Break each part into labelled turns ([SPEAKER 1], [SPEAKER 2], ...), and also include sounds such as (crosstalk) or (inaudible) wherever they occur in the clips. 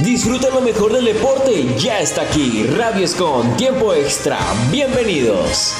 [SPEAKER 1] Disfruta lo mejor del deporte, ya está aquí, Radio Escon, tiempo extra, bienvenidos.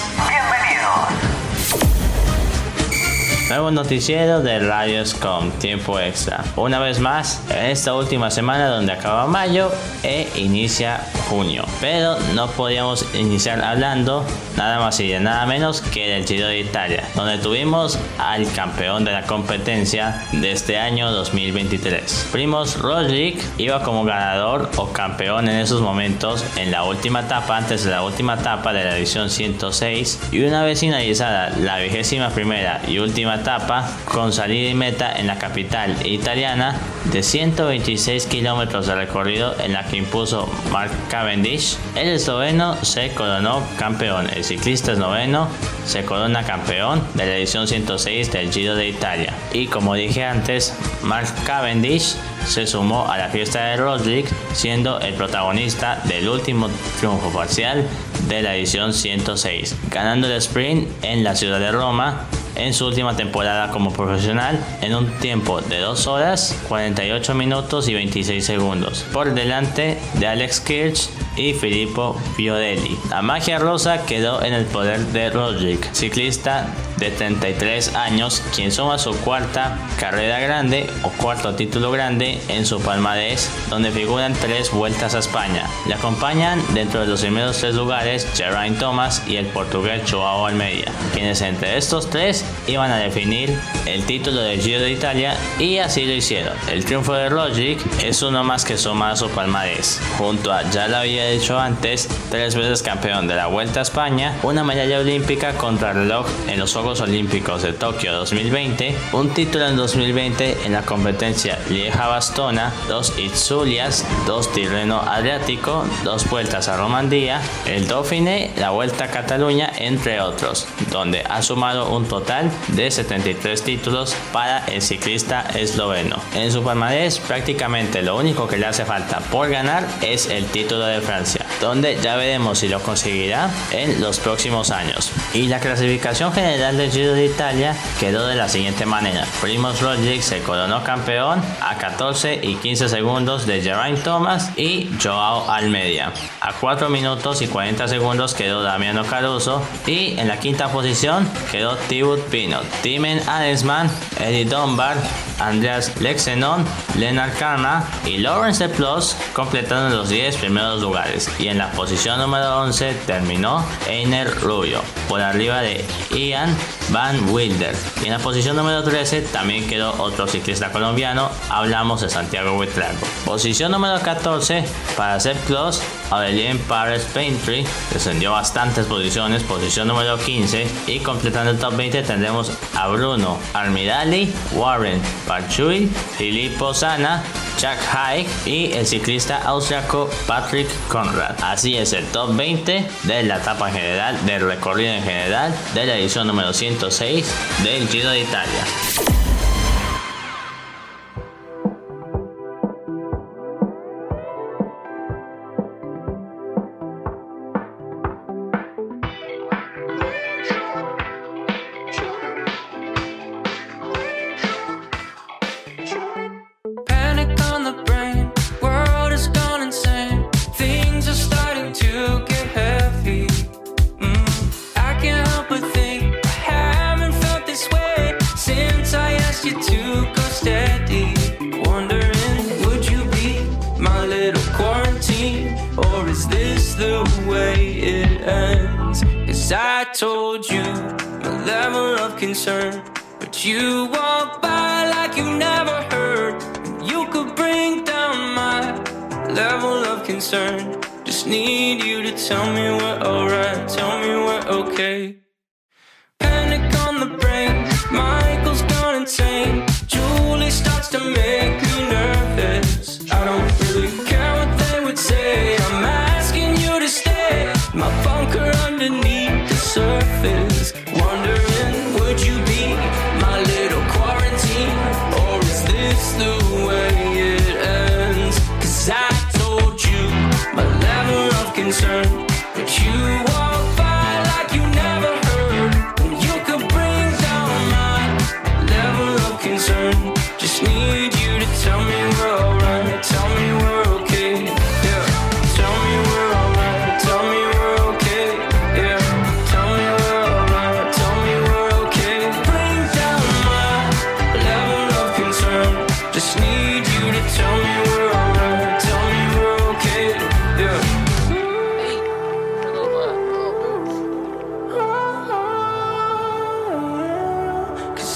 [SPEAKER 2] Nuevo noticiero de Radios con tiempo extra. Una vez más, en esta última semana donde acaba mayo e inicia junio. Pero no podíamos iniciar hablando nada más y de nada menos que del Giro de Italia, donde tuvimos al campeón de la competencia de este año 2023. Primos Roglic iba como ganador o campeón en esos momentos en la última etapa, antes de la última etapa de la edición 106 y una vez finalizada la vigésima primera y última etapa con salida y meta en la capital italiana de 126 kilómetros de recorrido en la que impuso Mark Cavendish, el esloveno se coronó campeón. El ciclista esloveno se corona campeón de la edición 106 del Giro de Italia. Y como dije antes, Mark Cavendish se sumó a la fiesta de Rodrick, siendo el protagonista del último triunfo parcial de la edición 106, ganando el sprint en la ciudad de Roma en su última temporada como profesional en un tiempo de 2 horas 48 minutos y 26 segundos por delante de Alex Kirch y Filippo Fiodelli. La magia rosa quedó en el poder de Rodrick, ciclista de 33 años, quien suma su cuarta carrera grande o cuarto título grande en su palmarés, donde figuran tres vueltas a España. Le acompañan dentro de los primeros tres lugares Geraint Thomas y el portugués Joao Almeida, quienes entre estos tres iban a definir el título del Giro de Italia y así lo hicieron. El triunfo de Roglic es uno más que suma a su palmarés, junto a, ya lo había dicho antes, tres veces campeón de la Vuelta a España, una medalla olímpica contra reloj en los Juegos Olímpicos de Tokio 2020, un título en 2020 en la competencia Lieja-Bastona, dos Itzulias, dos Tirreno Adriático, dos vueltas a Romandía, el Dauphiné, la Vuelta a Cataluña, entre otros, donde ha sumado un total de 73 títulos para el ciclista esloveno. En su palmarés prácticamente lo único que le hace falta por ganar es el título de Francia, donde ya veremos si lo conseguirá en los próximos años. Y la clasificación general del Giro de Italia quedó de la siguiente manera. Primoz Roglic se coronó campeón a 14 y 15 segundos de Geraint Thomas y Joao Almeida. A 4 minutos y 40 segundos quedó Damiano Caruso y en la quinta posición quedó Thibaut Pinot, Timen Adelsman, Eddie Dunbar, Andreas Lexenon, Lennart Karna y Lawrence Plus completaron los 10 primeros lugares y en la posición número 11 terminó Einer Rubio por arriba de Ian Van Wilder. Y en la posición número 13 también quedó otro ciclista colombiano. Hablamos de Santiago Huitrago posición número 14 para Sepp Plus Aurelien Paris Paintry descendió bastantes posiciones. Posición número 15 y completando el top 20 tendremos a Bruno Armirali Warren Parchui Filippo Sana Jack Haig y el ciclista austriaco Patrick Conrad. Así es el top 20 de la etapa general, del recorrido en general de la edición número 106 del Giro de Italia.
[SPEAKER 3] You walk by like you never heard. You could bring down my level of concern. Just need you to tell me we're alright,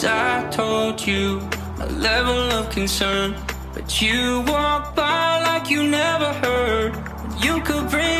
[SPEAKER 3] I told you my level of concern, but you walked by like you never heard. You could bring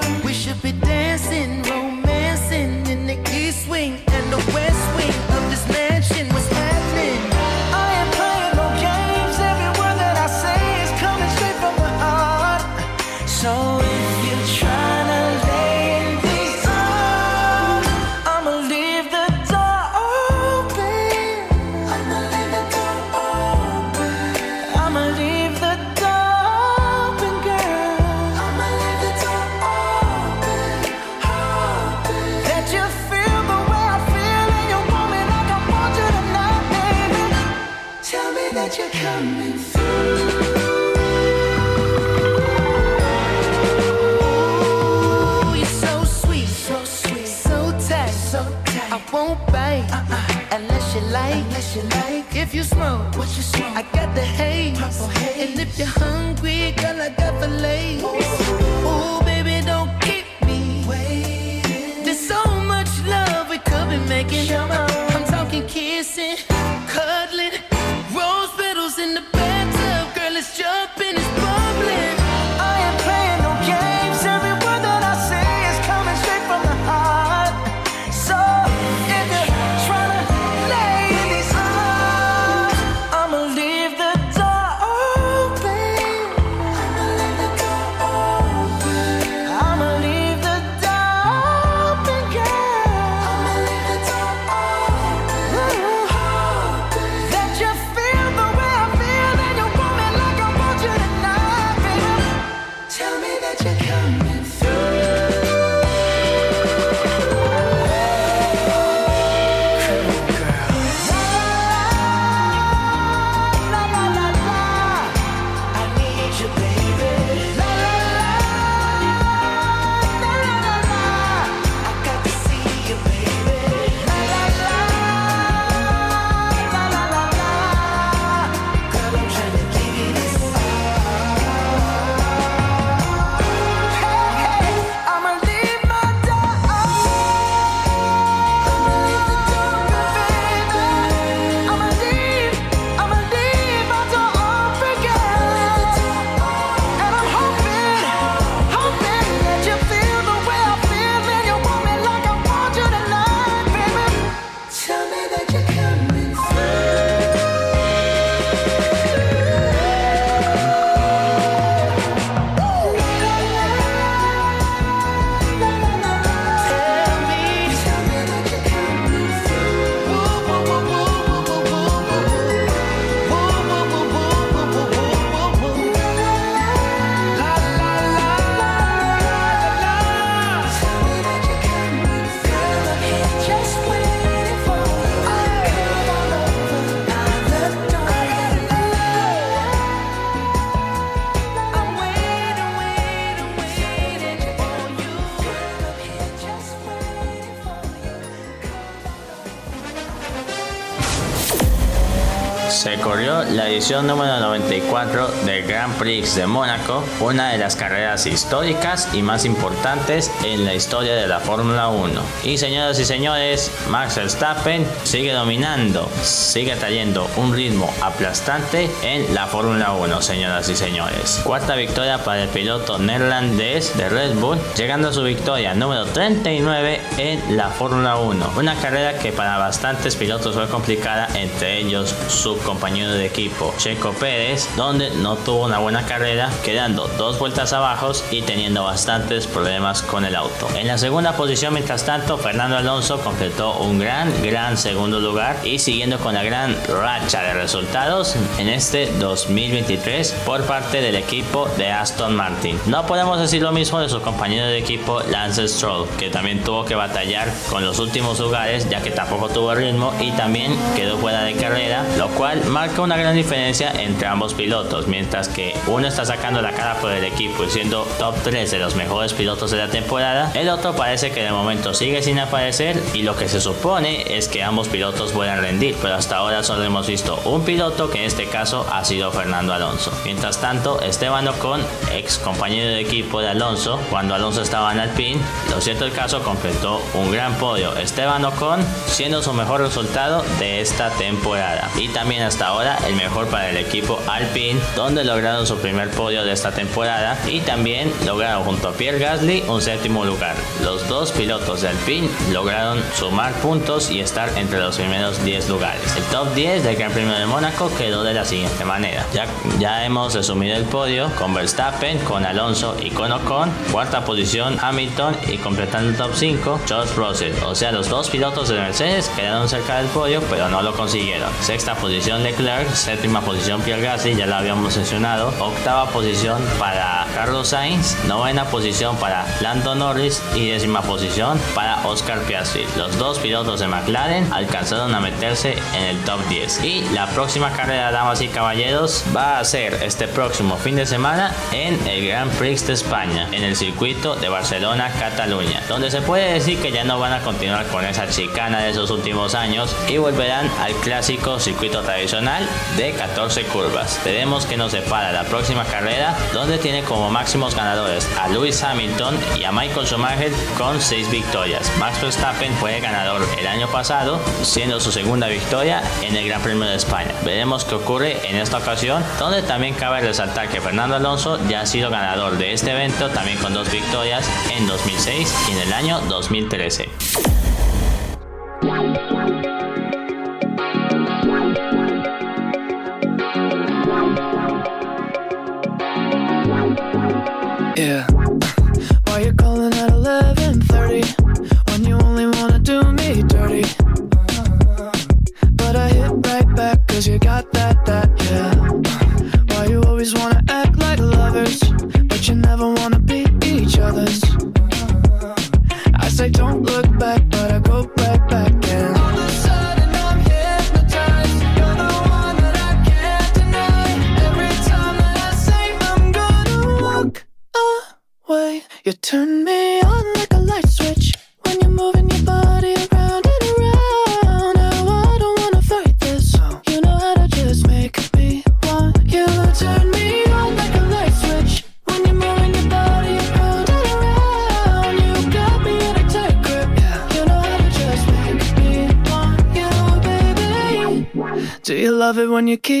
[SPEAKER 4] the haze. And if you're hungry, girl, I got fillets. Oh. Ooh, baby, don't keep me waiting. There's so much love we could be making.
[SPEAKER 2] Edición número 94 del Grand Prix de Mónaco, una de las carreras históricas y más importantes en la historia de la Fórmula 1. Y señoras y señores, Max Verstappen sigue dominando, sigue trayendo un ritmo aplastante en la Fórmula 1, señoras y señores. Cuarta victoria para el piloto neerlandés de Red Bull, llegando a su victoria número 39 en la Fórmula 1. Una carrera que para bastantes pilotos fue complicada, entre ellos su compañero de equipo Checo Pérez, donde no tuvo una buena carrera, quedando dos vueltas abajo y teniendo bastantes problemas con el auto. En la segunda posición, mientras tanto, Fernando Alonso completó un gran, gran segundo lugar y siguiendo con la gran racha de resultados en este 2023 por parte del equipo de Aston Martin. No podemos decir lo mismo de su compañero de equipo Lance Stroll, que también tuvo que batallar con los últimos lugares ya que tampoco tuvo ritmo y también quedó fuera de carrera, lo cual marca una gran diferencia entre ambos pilotos, mientras que uno está sacando la cara por el equipo y siendo top 3 de los mejores pilotos de la temporada, el otro parece que de momento sigue sin aparecer y lo que se supone es que ambos pilotos puedan rendir, pero hasta ahora solo hemos visto un piloto que en este caso ha sido Fernando Alonso. Mientras tanto, Esteban Ocon, ex compañero de equipo de Alonso, cuando Alonso estaba en Alpine, lo cierto el caso completó un gran podio. Esteban Ocon siendo su mejor resultado de esta temporada y también hasta ahora el mejor para el equipo Alpine, donde lograron su primer podio de esta temporada y también lograron junto a Pierre Gasly un séptimo lugar. Los dos pilotos de Alpine lograron sumar puntos y estar entre los primeros 10 lugares. El top 10 del Gran Premio de Mónaco quedó de la siguiente manera. Ya, ya hemos resumido el podio con Verstappen, con Alonso y con Ocon. Cuarta posición Hamilton y completando el top 5 George Russell. O sea, los dos pilotos de Mercedes quedaron cerca del podio pero no lo consiguieron. Sexta posición Leclerc, séptima posición Pierre Gasly, ya lo habíamos mencionado. Octava posición para Carlos Sainz, novena posición para Lando Norris y décima posición para Oscar Piastri. Los dos pilotos de McLaren alcanzaron a meterse en el top 10. Y la próxima carrera, damas y caballeros, va a ser este próximo fin de semana en el Grand Prix de España, en el circuito de Barcelona-Cataluña, donde se puede decir que ya no van a continuar con esa chicana de esos últimos años y volverán al clásico circuito tradicional de 14 curvas. Veremos que nos separa la próxima carrera, donde tiene como máximos ganadores a Lewis Hamilton y a Michael Schumacher con 6 victorias. Max Verstappen fue ganador el año pasado, siendo su segunda victoria en el Gran Premio de España. Veremos qué ocurre en esta ocasión, donde también cabe resaltar que Fernando Alonso ya ha sido ganador de este evento, también con dos victorias en 2006 y en el año 2013.
[SPEAKER 5] Like lovers, but you never wanna be each other's? I say don't look back, you keep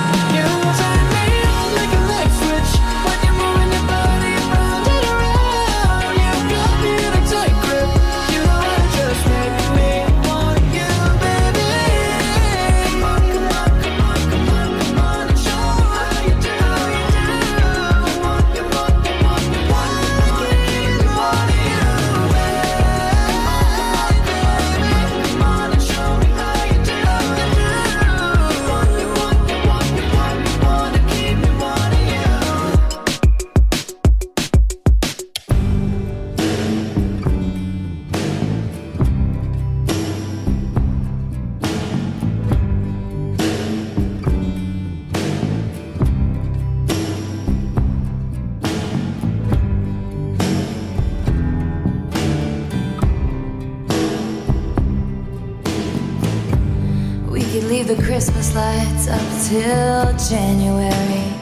[SPEAKER 6] leave the Christmas lights up till January.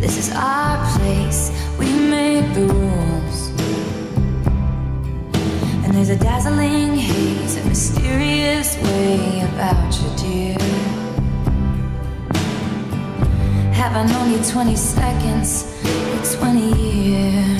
[SPEAKER 6] This is our place, we make the rules. And there's a dazzling haze, a mysterious way about you, dear. Have I known you 20 seconds or 20 years?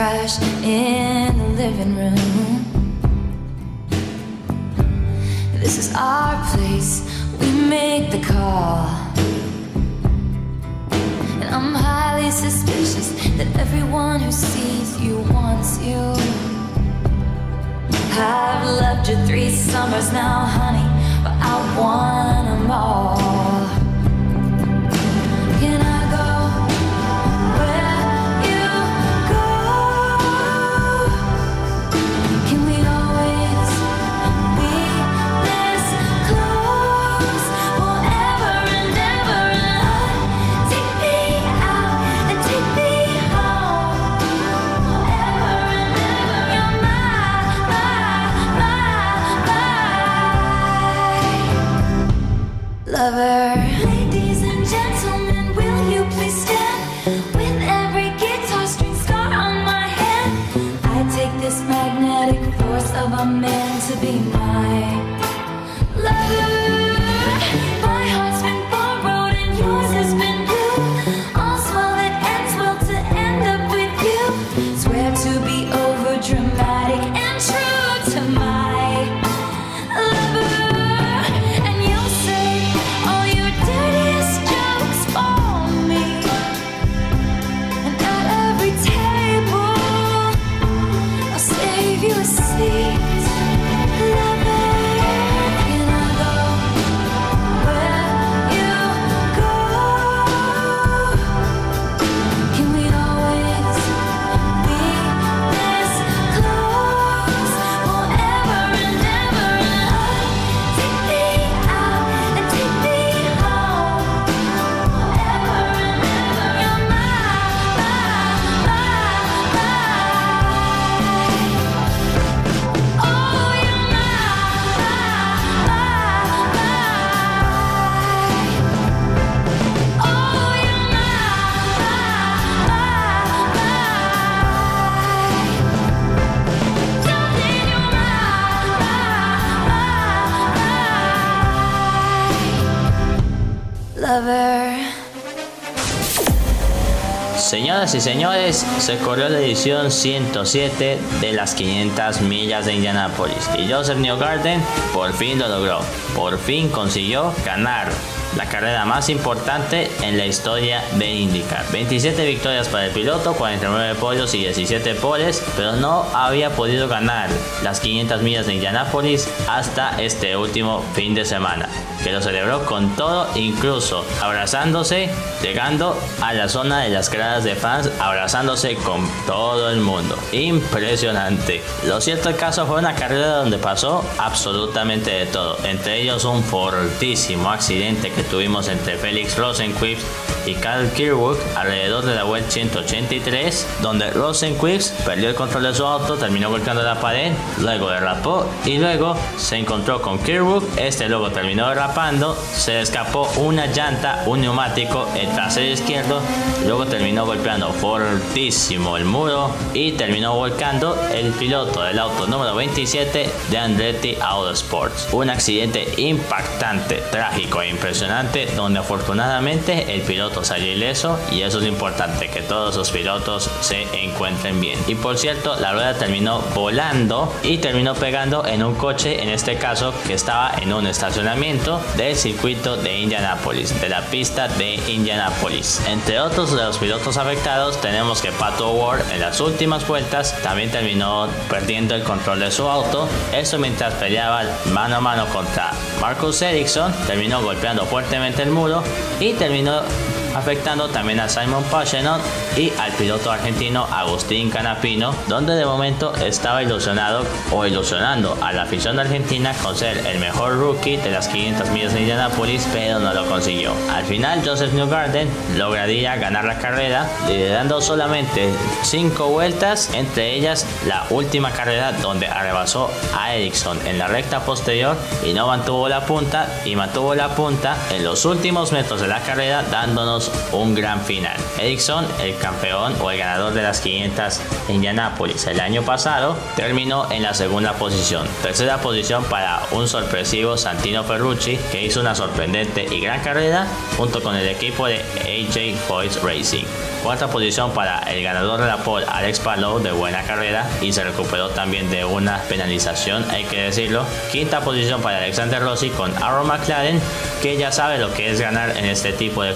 [SPEAKER 6] crash in the living room.
[SPEAKER 2] Y señores, se corrió la edición 107 de las 500 millas de Indianápolis y Joseph Newgarden por fin lo logró. Por fin consiguió ganar la carrera más importante en la historia de IndyCar. 27 victorias para el piloto, 49 podios y 17 poles, pero no había podido ganar las 500 millas de Indianápolis hasta este último fin de semana, que lo celebró con todo, incluso abrazándose llegando a la zona de las gradas de fans, abrazándose con todo el mundo. Impresionante. Lo cierto el caso fue una carrera donde pasó absolutamente de todo, entre ellos un fortísimo accidente que tuvimos entre Félix Rosenquist y Carl Kirwood alrededor de la vuelta 183, donde Rosenquist perdió el control de su auto, terminó golpeando la pared, luego derrapó y luego se encontró con Kirwood, este luego terminó derrapando, se escapó una llanta, un neumático, el trasero izquierdo, luego terminó golpeando fortísimo el muro y terminó volcando el piloto del auto número 27 de Andretti Autosports. Un accidente impactante, trágico e impresionante donde afortunadamente el piloto salió ileso y eso es importante, que todos los pilotos se encuentren bien. Y por cierto, la rueda terminó volando y terminó pegando en un coche, en este caso que estaba en un estacionamiento del circuito de Indianapolis, de la pista de Indianapolis. Entre otros de los pilotos afectados tenemos que Pato Ward en las últimas vueltas también terminó perdiendo el control de su auto, eso mientras peleaba mano a mano contra Marcus Ericsson, terminó golpeando fuertemente el muro y terminó afectando también a Simon Pagenaud y al piloto argentino Agustín Canapino, donde de momento estaba ilusionado o ilusionando a la afición argentina con ser el mejor rookie de las 500 millas de Indianapolis, pero no lo consiguió. Al final, Joseph Newgarden lograría ganar la carrera, liderando solamente 5 vueltas, entre ellas la última carrera donde arrebasó a Ericsson en la recta posterior y no mantuvo la punta y mantuvo la punta en los últimos metros de la carrera dándonos un gran final. Ericsson, el campeón o el ganador de las 500 en Indianapolis el año pasado, terminó en la segunda posición. Tercera posición para un sorpresivo Santino Ferrucci que hizo una sorprendente y gran carrera junto con el equipo de AJ Foyt Racing. Cuarta posición para el ganador de la pole Alex Palou de buena carrera y se recuperó también de una penalización, hay que decirlo. Quinta posición para Alexander Rossi con Aaron McLaren que ya sabe lo que es ganar en este tipo de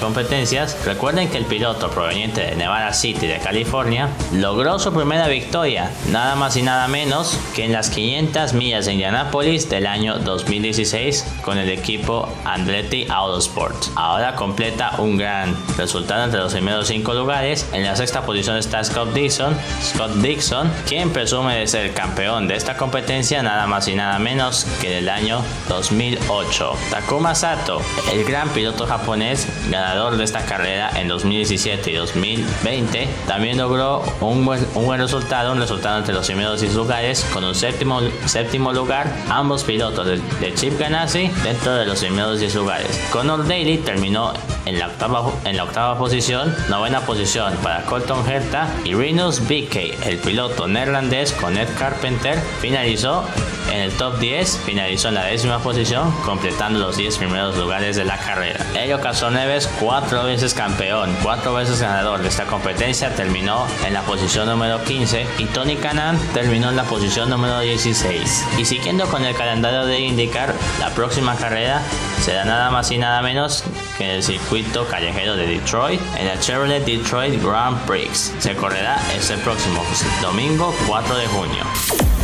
[SPEAKER 2] Recuerden que el piloto proveniente de Nevada City de California logró su primera victoria, nada más y nada menos que en las 500 millas de Indianapolis del año 2016 con el equipo Andretti Autosport. Ahora completa un gran resultado entre los primeros 5 lugares. En la sexta posición está Scott Dixon, Scott Dixon, quien presume de ser campeón de esta competencia nada más y nada menos que del año 2008. Takuma Sato, el gran piloto japonés, ganador de esta carrera en 2017 y 2020, también logró un buen, un buen resultado, un resultado entre los primeros 10 lugares con un séptimo, séptimo lugar, ambos pilotos de, Chip Ganassi dentro de los primeros 10 lugares. Conor Daly terminó en la octava, en la octava posición, novena posición para Colton Herta y Rinus Bickey, el piloto neerlandés con Ed Carpenter, finalizó en el top 10, finalizó en la décima posición, completando los 10 primeros lugares de la carrera. Elio Castroneves, cuatro veces campeón, cuatro veces ganador de esta competencia, terminó en la posición número 15 y Tony Canan terminó en la posición número 16. Y siguiendo con el calendario de IndyCar, la próxima carrera será nada más y nada menos que en el circuito callejero de Detroit, en el Chevrolet Detroit Grand Prix. Se correrá este próximo domingo 4 de junio.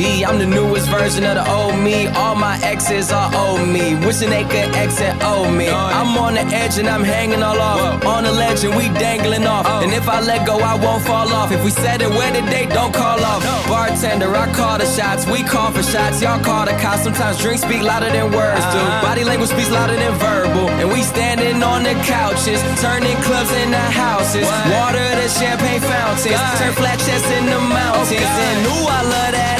[SPEAKER 7] OD. I'm the newest version of the old me. All my exes are old me. Wishing they could exit old me. I'm on the edge and I'm hanging all off. On the ledge and we dangling off. And if I let go, I won't fall off. If we set it where the date, don't call off. Bartender, I call the shots. We call for shots. Y'all call the cops. Sometimes drinks speak louder than words do. Body language speaks louder than verbal. And we standing on the couches, turning clubs into houses. Water to champagne fountains. Turn flat chests into mountains. and ooh, I love that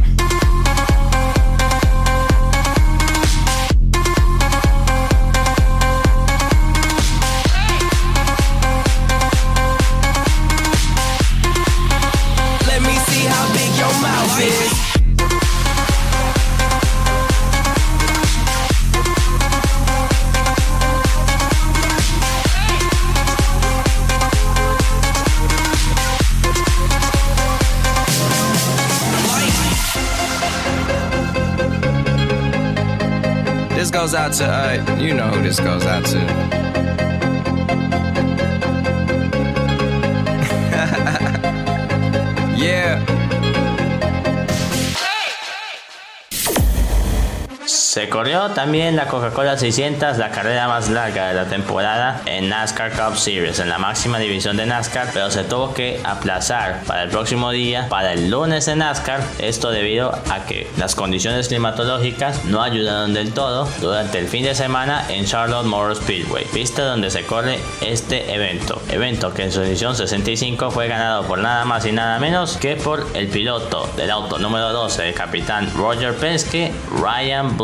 [SPEAKER 7] Goes out to, uh, you know who this goes out to. (laughs) yeah.
[SPEAKER 2] Se corrió también la Coca-Cola 600, la carrera más larga de la temporada en NASCAR Cup Series, en la máxima división de NASCAR, pero se tuvo que aplazar para el próximo día, para el lunes en NASCAR, esto debido a que las condiciones climatológicas no ayudaron del todo durante el fin de semana en Charlotte Motor Speedway, pista donde se corre este evento, evento que en su edición 65 fue ganado por nada más y nada menos que por el piloto del auto número 12, el capitán Roger Penske, Ryan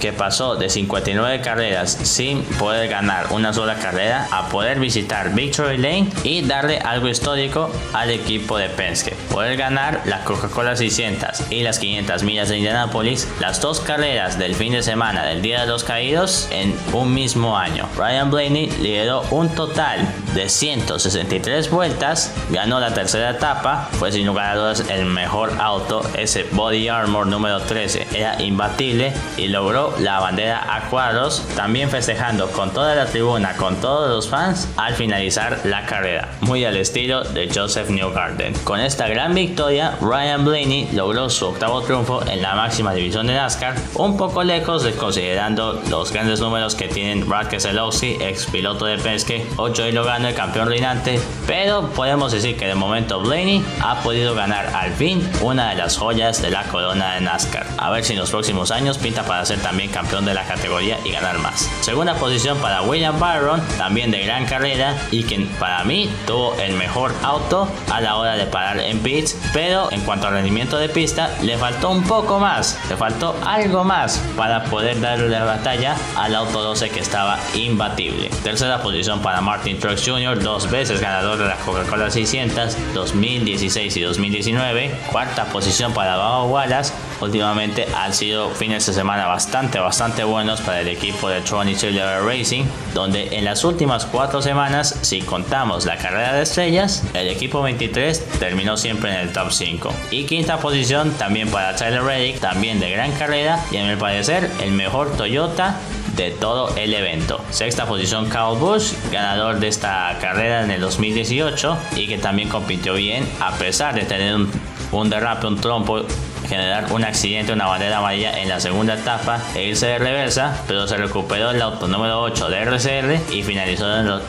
[SPEAKER 2] Que pasó de 59 carreras sin poder ganar una sola carrera a poder visitar Victory Lane y darle algo histórico al equipo de Penske. Poder ganar la Coca-Cola 600 y las 500 millas de Indianapolis, las dos carreras del fin de semana del Día de los Caídos en un mismo año. Ryan Blaney lideró un total de 163 vueltas, ganó la tercera etapa, fue sin lugar a dudas el mejor auto, ese Body Armor número 13 era imbatible y logró la bandera a cuadros, también festejando con toda la tribuna, con todos los fans al finalizar la carrera, muy al estilo de Joseph Newgarden. Con esta gran victoria, Ryan Blaney logró su octavo triunfo en la máxima división de NASCAR, un poco lejos de considerando los grandes números que tienen Brad Keselowski, ex piloto de Penske, o Joey Logano, el campeón reinante, pero podemos decir que de momento Blaney ha podido ganar al fin una de las joyas de la corona de NASCAR. A ver si en los próximos años pinta para ser también campeón de la categoría y ganar más. Segunda posición para William Byron, también de gran carrera y quien para mí tuvo el mejor auto a la hora de parar en pits, pero en cuanto al rendimiento de pista le faltó un poco más, le faltó algo más para poder darle la batalla al auto 12 que estaba imbatible. Tercera posición para Martin Truex Jr., dos veces ganador de la Coca-Cola 600, 2016 y 2019. Cuarta posición para Baba Wallace, últimamente han sido fines de semana bastante, bastante buenos para el equipo de Tron Silver Racing, donde en las últimas cuatro semanas, si contamos la carrera de estrellas, el equipo 23 terminó siempre en el top 5. Y quinta posición también para Tyler Reddick, también de gran carrera y a mi parecer el mejor Toyota de todo el evento. Sexta posición Kyle Busch, ganador de esta carrera en el 2018 y que también compitió bien a pesar de tener un, un derrape, un trompo generar un accidente, una bandera amarilla en la segunda etapa e irse de reversa, pero se recuperó el auto número 8 de RCR y finalizó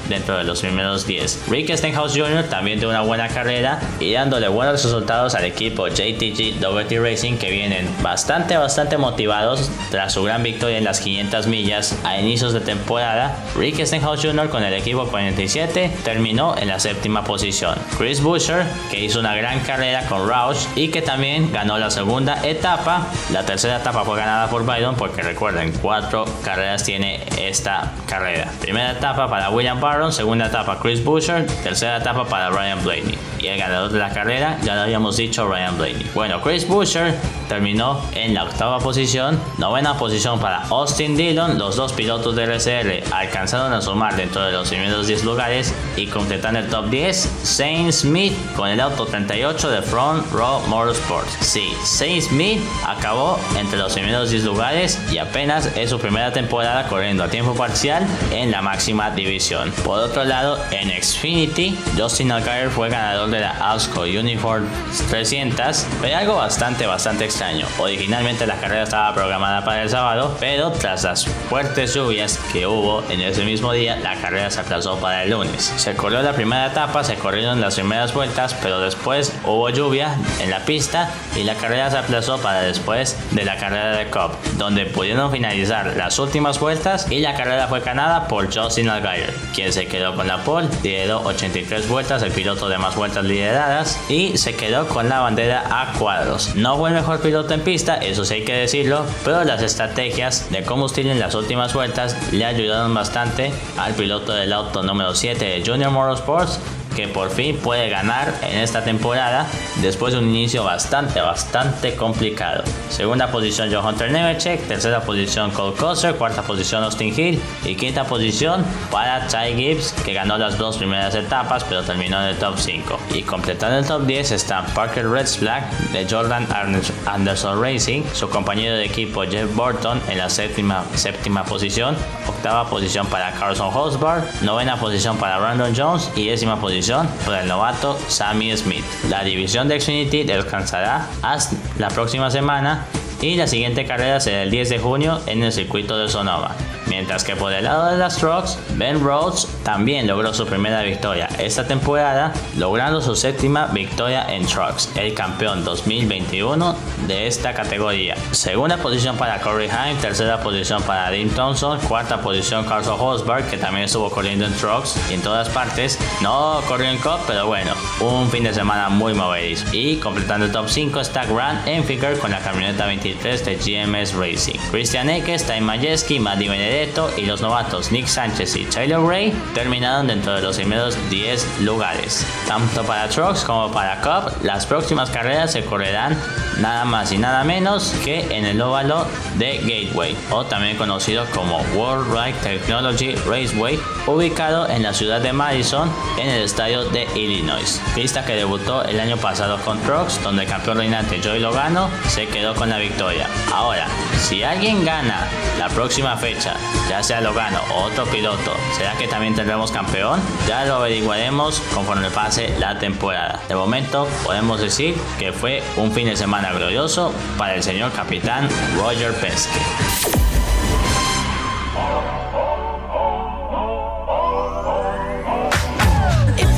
[SPEAKER 2] dentro de los primeros 10. Rick Stenhouse Jr. también tuvo una buena carrera y dándole buenos resultados al equipo JTG WT Racing que vienen bastante, bastante motivados tras su gran victoria en las 500 millas a inicios de temporada. Rick Stenhouse Jr. con el equipo 47 terminó en la séptima posición. Chris Buescher que hizo una gran carrera con Roush y que también ganó la segunda etapa. La tercera etapa fue ganada por Byron porque recuerden, cuatro carreras tiene esta carrera. Primera etapa para William Barron, segunda etapa Chris Buescher, tercera etapa para Ryan Blaney. Y el ganador de la carrera, ya lo habíamos dicho, Ryan Blaney. Bueno, Chris Buescher terminó en la octava posición, novena posición para Austin Dillon. Los dos pilotos de RCR alcanzaron a sumar dentro de los primeros 10 lugares y completan el top 10. Zane Smith con el auto 38 de Front Row Motorsports. Sí, Zane Smith acabó entre los primeros 10 lugares y apenas es su primera temporada corriendo a tiempo parcial en la máxima división. Por otro lado, en Xfinity, Justin Allgaier fue ganador de la ASCO Uniform 300, pero algo bastante, bastante extraño. Originalmente la carrera estaba programada para el sábado, pero tras las fuertes lluvias que hubo en ese mismo día, la carrera se aplazó para el lunes. Se corrió la primera etapa, se corrieron las primeras vueltas, pero después hubo lluvia en la pista y la carrera se aplazó para después de la carrera de Cup, donde pudieron finalizar las últimas vueltas y la carrera fue ganada por Justin Allgaier, quien se quedó con la pole, lideró 83 vueltas, el piloto de más vueltas lideradas y se quedó con la bandera a cuadros. No fue el mejor piloto en pista, eso sí hay que decirlo, pero las estrategias de combustible en las últimas vueltas le ayudaron bastante al piloto del auto número 7 de Junior Motorsports que por fin puede ganar en esta temporada después de un inicio bastante, bastante complicado. Segunda posición Johan Hunter Nemechek, tercera posición Cole Custer, cuarta posición Austin Hill. Y quinta posición para Ty Gibbs que ganó las dos primeras etapas pero terminó en el top 5. Y completando el top 10 están Parker Black de Jordan Anderson Racing, su compañero de equipo Jeff Burton en la séptima, séptima posición, octava posición para Carson Hosbar, novena posición para Brandon Jones. Y décima posición por el novato Sammy Smith. La división de Xfinity descansará hasta la próxima semana y la siguiente carrera será el 10 de junio en el circuito de Sonoma. Mientras que por el lado de las trucks, Ben Rhodes también logró su primera victoria esta temporada, logrando su séptima victoria en trucks, el campeón 2021 de esta categoría. Segunda posición para Corey Haim, tercera posición para Dean Thompson, cuarta posición Carson Hosberg, que también estuvo corriendo en trucks y en todas partes. No corrió en Cup, pero bueno, un fin de semana muy movedizo. Y completando el top 5 está Grant Enfinger con la camioneta 23 de GMS Racing. Christian Ekes, Ty Majeski, Maddie y los novatos Nick Sánchez y Taylor Ray terminaron dentro de los primeros 10 lugares. Tanto para Trucks como para Cup, las próximas carreras se correrán nada más y nada menos que en el óvalo de Gateway, o también conocido como World Ride Technology Raceway, ubicado en la ciudad de Madison, en el estadio de Illinois. Pista que debutó el año pasado con Trucks, donde el campeón reinante Joey Logano se quedó con la victoria. Ahora, si alguien gana la próxima fecha ya sea Logano o otro piloto, ¿será que también tendremos campeón? Ya lo averiguaremos conforme pase la temporada. De momento podemos decir que fue un fin de semana glorioso para el señor capitán Roger Penske.
[SPEAKER 4] If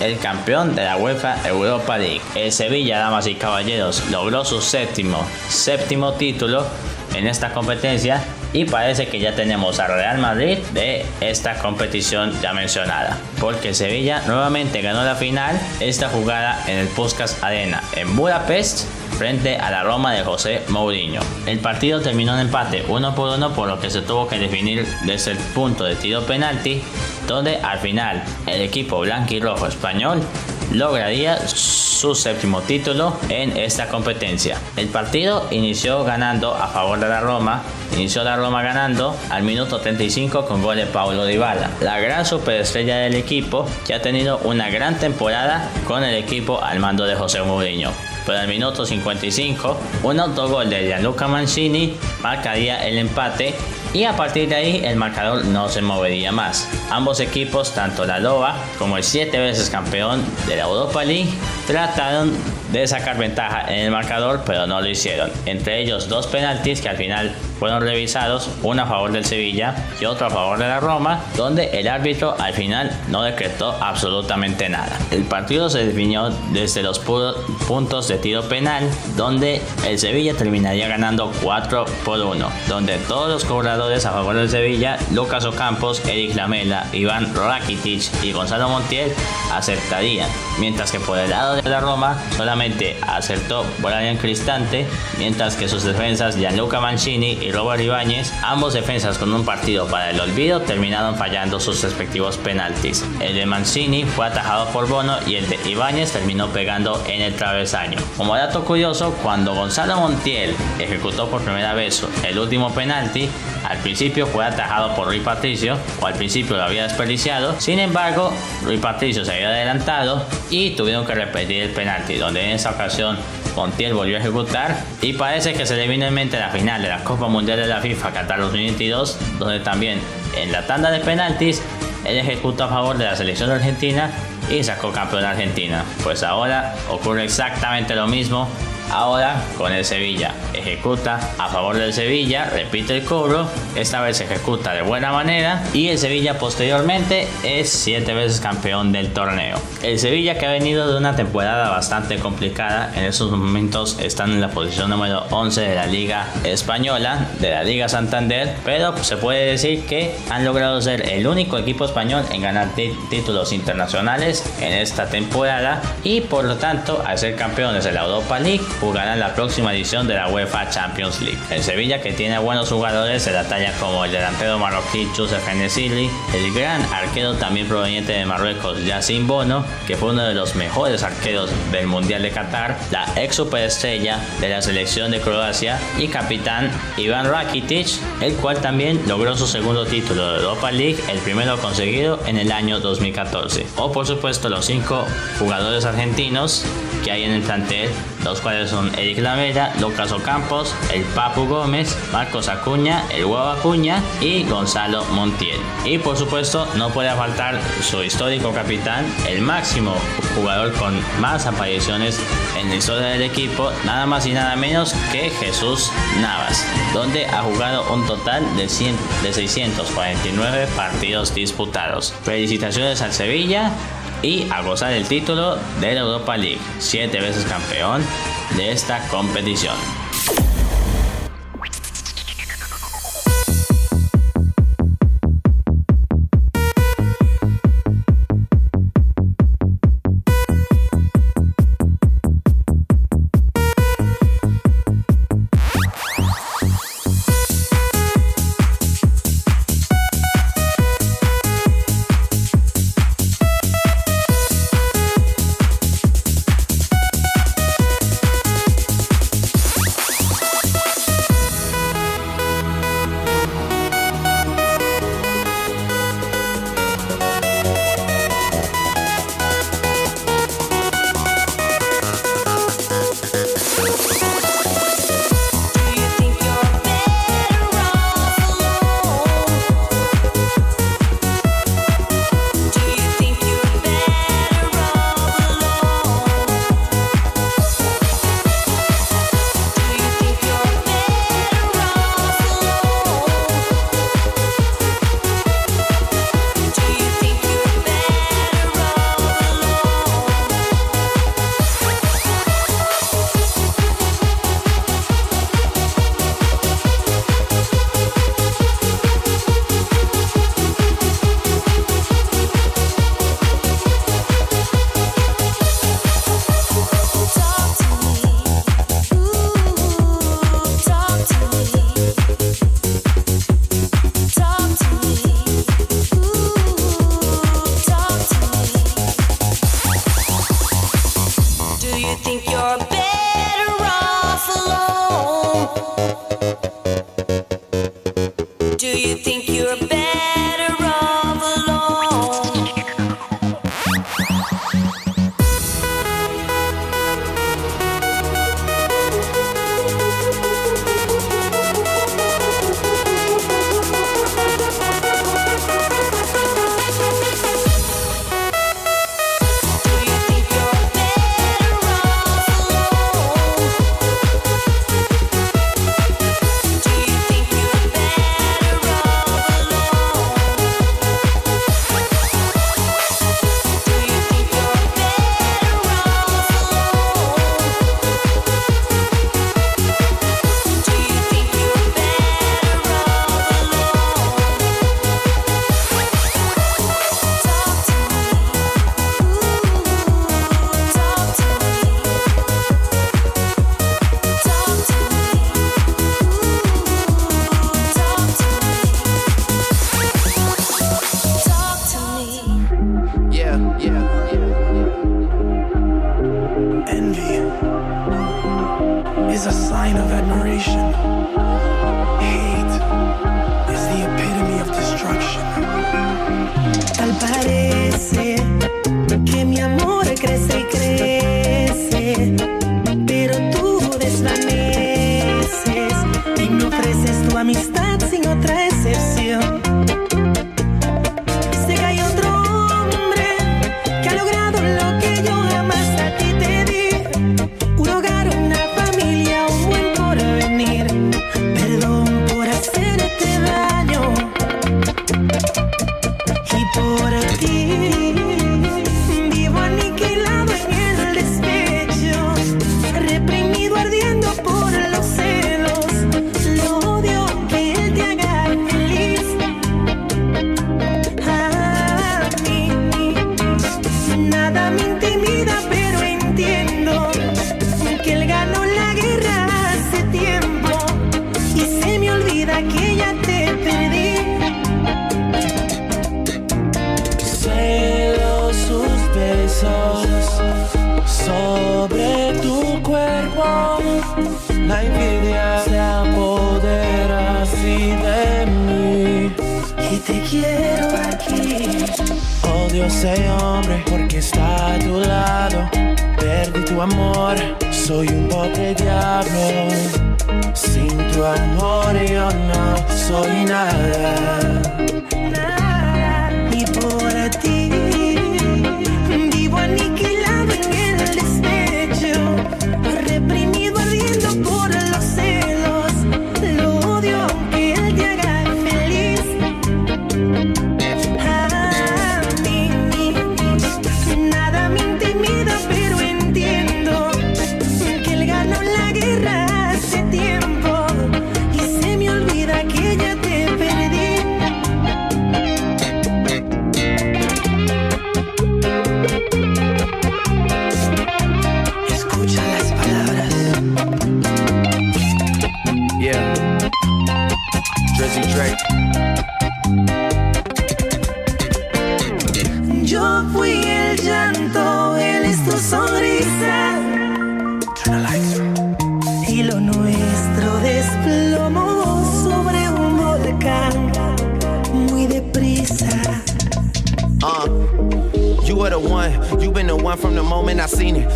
[SPEAKER 2] El campeón de la UEFA Europa League. El Sevilla, damas y caballeros, logró su séptimo, séptimo título en esta competencia y parece que ya tenemos a Real Madrid de esta competición ya mencionada. Porque Sevilla nuevamente ganó la final, esta jugada en el Puskas Arena en Budapest frente a la Roma de José Mourinho. El partido terminó en empate uno por uno por lo que se tuvo que definir desde el punto de tiro penalti donde al final el equipo blanco y rojo español lograría su séptimo título en esta competencia. El partido inició ganando a favor de la Roma, inició la Roma ganando al minuto 35 con gol de Paulo Dybala, la gran superestrella del equipo que ha tenido una gran temporada con el equipo al mando de José Mourinho pero al minuto 55 un autogol de Gianluca Mancini marcaría el empate y a partir de ahí el marcador no se movería más. Ambos equipos, tanto la Loba como el siete veces campeón de la Europa League, trataron de sacar ventaja en el marcador, pero no lo hicieron. Entre ellos dos penaltis que al final fueron revisados, uno a favor del Sevilla y otro a favor de la Roma, donde el árbitro al final no decretó absolutamente nada. El partido se definió desde los puntos de tiro penal, donde el Sevilla terminaría ganando 4 por 1, donde todos los cobradores a favor del Sevilla, Lucas Ocampos, Eric Lamela, Iván Rakitic y Gonzalo Montiel aceptarían, mientras que por el lado de la Roma solamente acertó Brian Cristante, mientras que sus defensas Gianluca Mancini y Robert Ibáñez, ambos defensas con un partido para el olvido, terminaron fallando sus respectivos penaltis. El de Mancini fue atajado por Bono y el de Ibáñez terminó pegando en el travesaño. Como dato curioso, cuando Gonzalo Montiel ejecutó por primera vez el último penalti, al principio fue atajado por Rui Patricio, o al principio lo había desperdiciado. Sin embargo, Rui Patricio se había adelantado y tuvieron que repetir el penalti, donde en esa ocasión Montiel volvió a ejecutar y parece que se le vino en mente la final de la Copa Mundial de la FIFA Qatar 2022, donde también en la tanda de penaltis él ejecutó a favor de la selección Argentina y sacó campeón de Argentina. Pues ahora ocurre exactamente lo mismo Ahora con el Sevilla. Ejecuta a favor del Sevilla, repite el cobro, esta vez ejecuta de buena manera y el Sevilla posteriormente es siete veces campeón del torneo. El Sevilla que ha venido de una temporada bastante complicada, en esos momentos están en la posición número 11 de la Liga Española, de la Liga Santander, pero se puede decir que han logrado ser el único equipo español en ganar títulos internacionales en esta temporada y por lo tanto al ser campeones de la Europa League jugarán la próxima edición de la UEFA Champions League. El Sevilla, que tiene buenos jugadores de la talla como el delantero marroquí Joseph Enesiri, el gran arquero también proveniente de Marruecos Yacine Bono, que fue uno de los mejores arqueros del Mundial de Qatar, la ex superestrella de la selección de Croacia y capitán Iván Rakitic, el cual también logró su segundo título de Europa League, el primero conseguido en el año 2014. O por supuesto los cinco jugadores argentinos que hay en el plantel, los cuales son Eric Lamela, Lucas Ocampos, el Papu Gómez, Marcos Acuña, el Guava Acuña y Gonzalo Montiel. Y por supuesto no puede faltar su histórico capitán, el máximo jugador con más apariciones en la historia del equipo, nada más y nada menos que Jesús Navas, donde ha jugado un total de, 100, de 649 partidos disputados. Felicitaciones al Sevilla y a gozar el título de la Europa League, siete veces campeón de esta competición.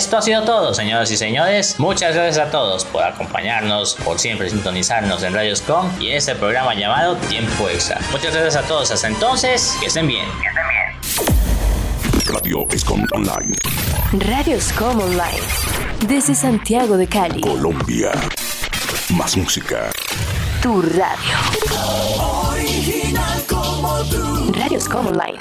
[SPEAKER 2] Esto ha sido todo, señoras y señores. Muchas gracias a todos por acompañarnos, por siempre sintonizarnos en Radioscom y este programa llamado Tiempo Extra. Muchas gracias a todos. Hasta entonces, que estén bien.
[SPEAKER 8] Radio Escom Online.
[SPEAKER 9] Radioscom Online. Desde Santiago de Cali.
[SPEAKER 8] Colombia. Más música.
[SPEAKER 9] Tu radio.
[SPEAKER 10] Original como tú.
[SPEAKER 9] Radioscom Online.